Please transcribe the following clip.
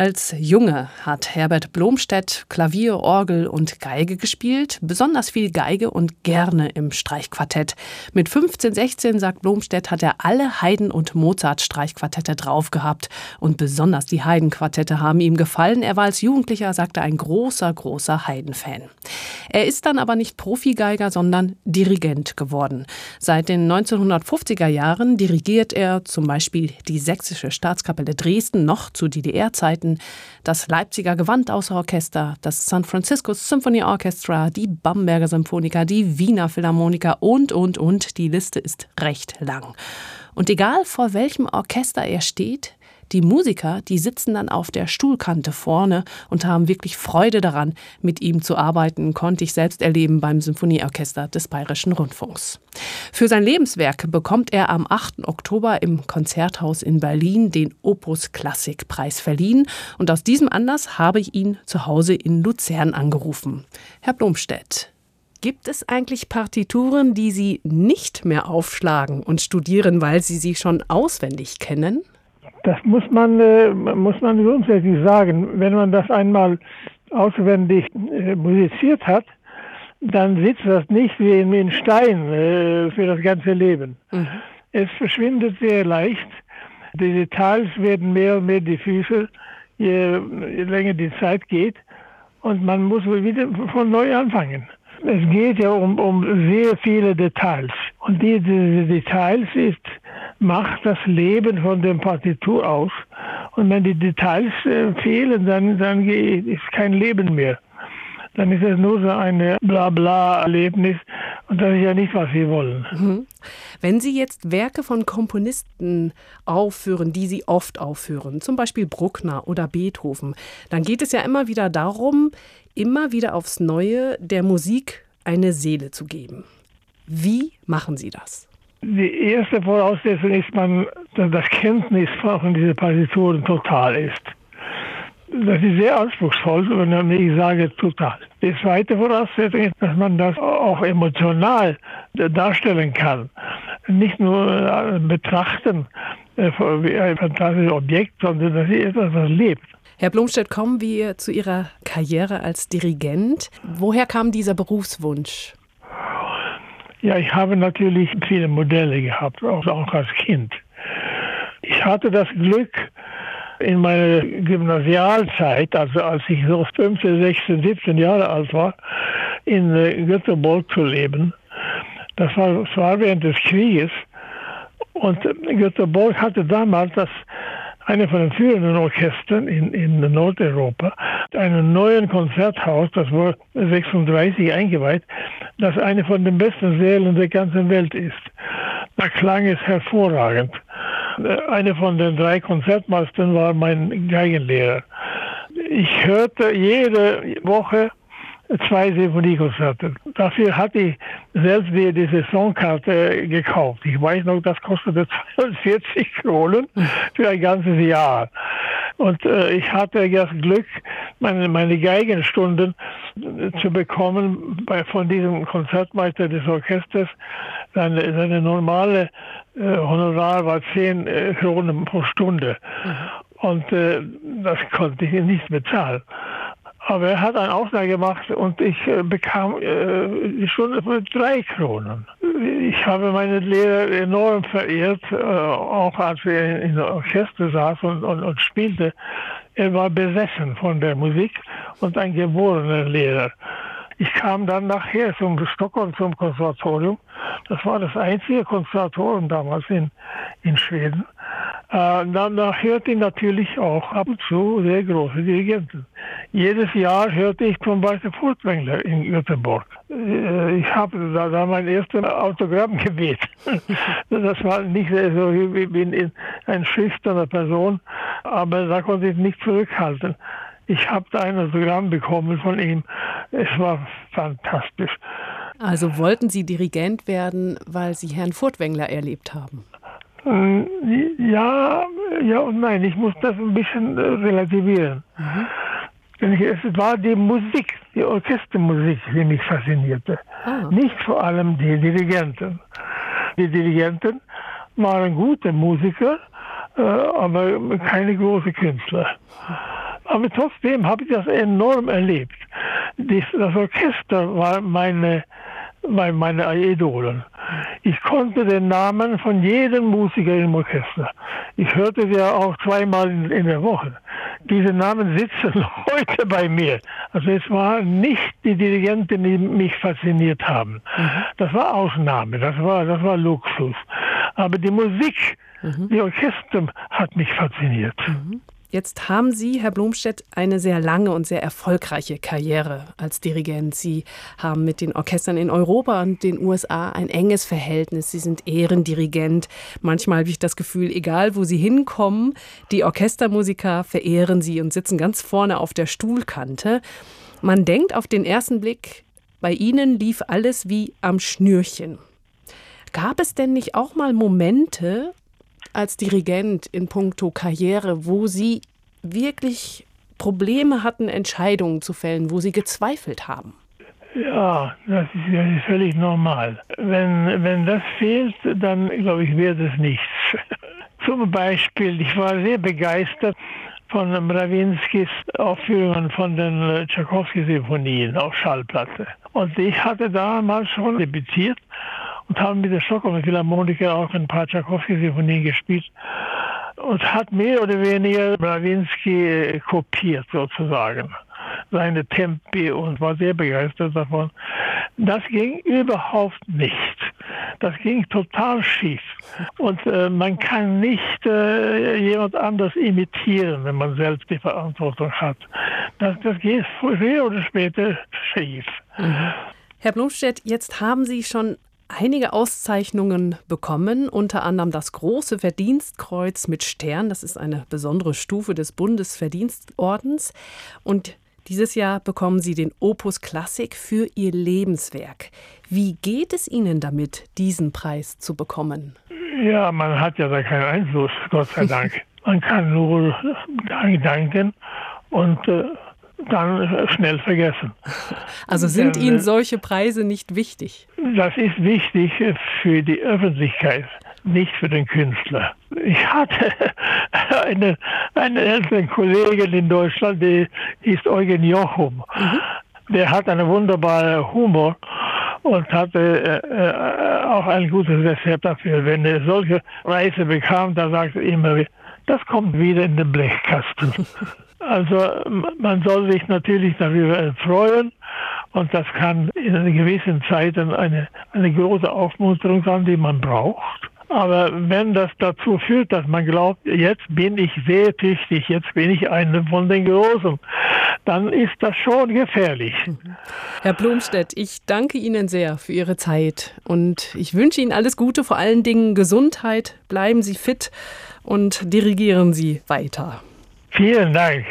Als Junge hat Herbert Blomstedt Klavier, Orgel und Geige gespielt, besonders viel Geige und gerne im Streichquartett. Mit 15, 16, sagt Blomstedt, hat er alle Haydn- und Mozart-Streichquartette drauf gehabt. Und besonders die Haydn-Quartette haben ihm gefallen. Er war als Jugendlicher, sagt er, ein großer, großer Haydn-Fan. Er ist dann aber nicht Profigeiger, sondern Dirigent geworden. Seit den 1950er Jahren dirigiert er zum Beispiel die Sächsische Staatskapelle Dresden noch zu DDR-Zeiten das Leipziger Gewandhausorchester, das San Francisco Symphony Orchestra, die Bamberger Symphoniker, die Wiener Philharmoniker und, und, und. Die Liste ist recht lang. Und egal vor welchem Orchester er steht, die Musiker, die sitzen dann auf der Stuhlkante vorne und haben wirklich Freude daran, mit ihm zu arbeiten, konnte ich selbst erleben beim Symphonieorchester des Bayerischen Rundfunks. Für sein Lebenswerk bekommt er am 8. Oktober im Konzerthaus in Berlin den Opus Klassik Preis verliehen und aus diesem Anlass habe ich ihn zu Hause in Luzern angerufen. Herr Blomstedt, Gibt es eigentlich Partituren, die Sie nicht mehr aufschlagen und studieren, weil Sie sie schon auswendig kennen? Das muss man, äh, muss man grundsätzlich sagen. Wenn man das einmal auswendig äh, musiziert hat, dann sitzt das nicht wie in Stein äh, für das ganze Leben. Mhm. Es verschwindet sehr leicht. Die Details werden mehr und mehr diffuser, je, je länger die Zeit geht. Und man muss wieder von neu anfangen. Es geht ja um, um sehr viele Details. Und diese Details ist macht das Leben von der Partitur aus. Und wenn die Details äh, fehlen, dann, dann ist kein Leben mehr. Dann ist es nur so ein Blabla-Erlebnis und das ist ja nicht, was Sie wollen. Mhm. Wenn Sie jetzt Werke von Komponisten aufführen, die Sie oft aufführen, zum Beispiel Bruckner oder Beethoven, dann geht es ja immer wieder darum, immer wieder aufs Neue der Musik eine Seele zu geben. Wie machen Sie das? Die erste Voraussetzung ist, man, dass das Kenntnis von diesen Partituren total ist. Das ist sehr anspruchsvoll, wenn ich sage total. Die zweite Voraussetzung ist, dass man das auch emotional darstellen kann. Nicht nur äh, betrachten äh, wie ein fantastisches Objekt, sondern das ist etwas, was lebt. Herr Blomstedt, kommen wir zu Ihrer Karriere als Dirigent. Woher kam dieser Berufswunsch? Ja, ich habe natürlich viele Modelle gehabt, auch als Kind. Ich hatte das Glück, in meiner Gymnasialzeit, also als ich so 15, 16, 17 Jahre alt war, in äh, Göteborg zu leben. Das war, das war während des Krieges. Und Göteborg hatte damals das eine von den führenden Orchestern in, in Nordeuropa, einem neuen Konzerthaus, das wurde 36 eingeweiht, das eine von den besten Sälen der ganzen Welt ist. Da klang es hervorragend. Eine von den drei Konzertmeistern war mein Geigenlehrer. Ich hörte jede Woche zwei Symphoniekonzerte. Dafür hatte ich selbst die, die Saisonkarte gekauft. Ich weiß noch, das kostete 42 Kronen für ein ganzes Jahr. Und äh, ich hatte das Glück, meine, meine Geigenstunden zu bekommen bei, von diesem Konzertmeister des Orchesters. Seine, seine normale äh, Honorar war 10 äh, Kronen pro Stunde. Mhm. Und äh, das konnte ich nicht bezahlen. Aber er hat eine Aussage gemacht und ich äh, bekam äh, schon für drei Kronen. Ich habe meinen Lehrer enorm verehrt, äh, auch als er in der Orchester saß und, und, und spielte. Er war besessen von der Musik und ein geborener Lehrer. Ich kam dann nachher zum Stockholm zum Konservatorium. Das war das einzige Konservatorium damals in, in Schweden. Äh, dann, hörte ich natürlich auch ab und zu sehr große Dirigenten. Jedes Jahr hörte ich zum Beispiel Furtwängler in Göteborg. Äh, ich habe da, da mein erstes Autogramm gebeten. das war nicht so wie, wie eine schüchterne Person, aber da konnte ich nicht zurückhalten. Ich habe da ein Autogramm bekommen von ihm. Es war fantastisch. Also wollten Sie Dirigent werden, weil Sie Herrn Furtwängler erlebt haben? Äh, ja, ja und nein. Ich muss das ein bisschen äh, relativieren. Mhm. Es war die Musik, die Orchestermusik, die mich faszinierte. Ah. Nicht vor allem die Dirigenten. Die Dirigenten waren gute Musiker, äh, aber keine großen Künstler. Aber trotzdem habe ich das enorm erlebt. Das Orchester war meine, meine Idolen. Ich konnte den Namen von jedem Musiker im Orchester. Ich hörte sie ja auch zweimal in der Woche. Diese Namen sitzen heute bei mir. Also es waren nicht die Dirigenten, die mich fasziniert haben. Mhm. Das war Ausnahme, das war, das war Luxus. Aber die Musik, mhm. die Orchester hat mich fasziniert. Mhm. Jetzt haben Sie, Herr Blomstedt, eine sehr lange und sehr erfolgreiche Karriere als Dirigent. Sie haben mit den Orchestern in Europa und den USA ein enges Verhältnis. Sie sind Ehrendirigent. Manchmal habe ich das Gefühl, egal wo Sie hinkommen, die Orchestermusiker verehren Sie und sitzen ganz vorne auf der Stuhlkante. Man denkt auf den ersten Blick, bei Ihnen lief alles wie am Schnürchen. Gab es denn nicht auch mal Momente, als Dirigent in puncto Karriere, wo Sie wirklich Probleme hatten, Entscheidungen zu fällen, wo Sie gezweifelt haben? Ja, das ist, das völlig normal. Wenn, wenn das fehlt, dann glaube ich, wird es nichts. Zum Beispiel, ich war sehr begeistert von Mrawinskis Aufführungen von den Tchaikovsky-Symphonien auf Schallplatte. Und ich hatte damals schon debütiert und haben mit der Stockholmer Philharmoniker auch ein paar Tchaikovsky-Symphonien gespielt und hat mehr oder weniger Brawinski äh, kopiert sozusagen seine Tempi und war sehr begeistert davon. Das ging überhaupt nicht. Das ging total schief. Und äh, man kann nicht äh, jemand anders imitieren, wenn man selbst die Verantwortung hat. Das, das geht früher oder später schief. Mhm. Herr Blumstedt, jetzt haben Sie schon einige Auszeichnungen bekommen, unter anderem das Große Verdienstkreuz mit Stern. Das ist eine besondere Stufe des Bundesverdienstordens. Und dieses Jahr bekommen Sie den Opus Klassik für Ihr Lebenswerk. Wie geht es Ihnen damit, diesen Preis zu bekommen? Ja, man hat ja da keinen Einfluss, Gott sei Dank. man kann nur danken und äh, dann schnell vergessen. Also sind Ihnen äh, solche Preise nicht wichtig? Das ist wichtig für die Öffentlichkeit, nicht für den Künstler. Ich hatte eine, eine ältere Kollegin in Deutschland, die hieß Eugen Jochum. Mhm. Der hat einen wunderbaren Humor und hatte äh, äh, auch ein gutes Rezept dafür. Wenn er solche Reise bekam, da sagte er immer, das kommt wieder in den Blechkasten. Also man soll sich natürlich darüber freuen und das kann in einer gewissen Zeit eine, eine große Aufmunterung sein, die man braucht. Aber wenn das dazu führt, dass man glaubt, jetzt bin ich sehr tüchtig, jetzt bin ich einer von den Großen, dann ist das schon gefährlich. Herr Blumstedt, ich danke Ihnen sehr für Ihre Zeit und ich wünsche Ihnen alles Gute, vor allen Dingen Gesundheit. Bleiben Sie fit und dirigieren Sie weiter. Vielen Dank.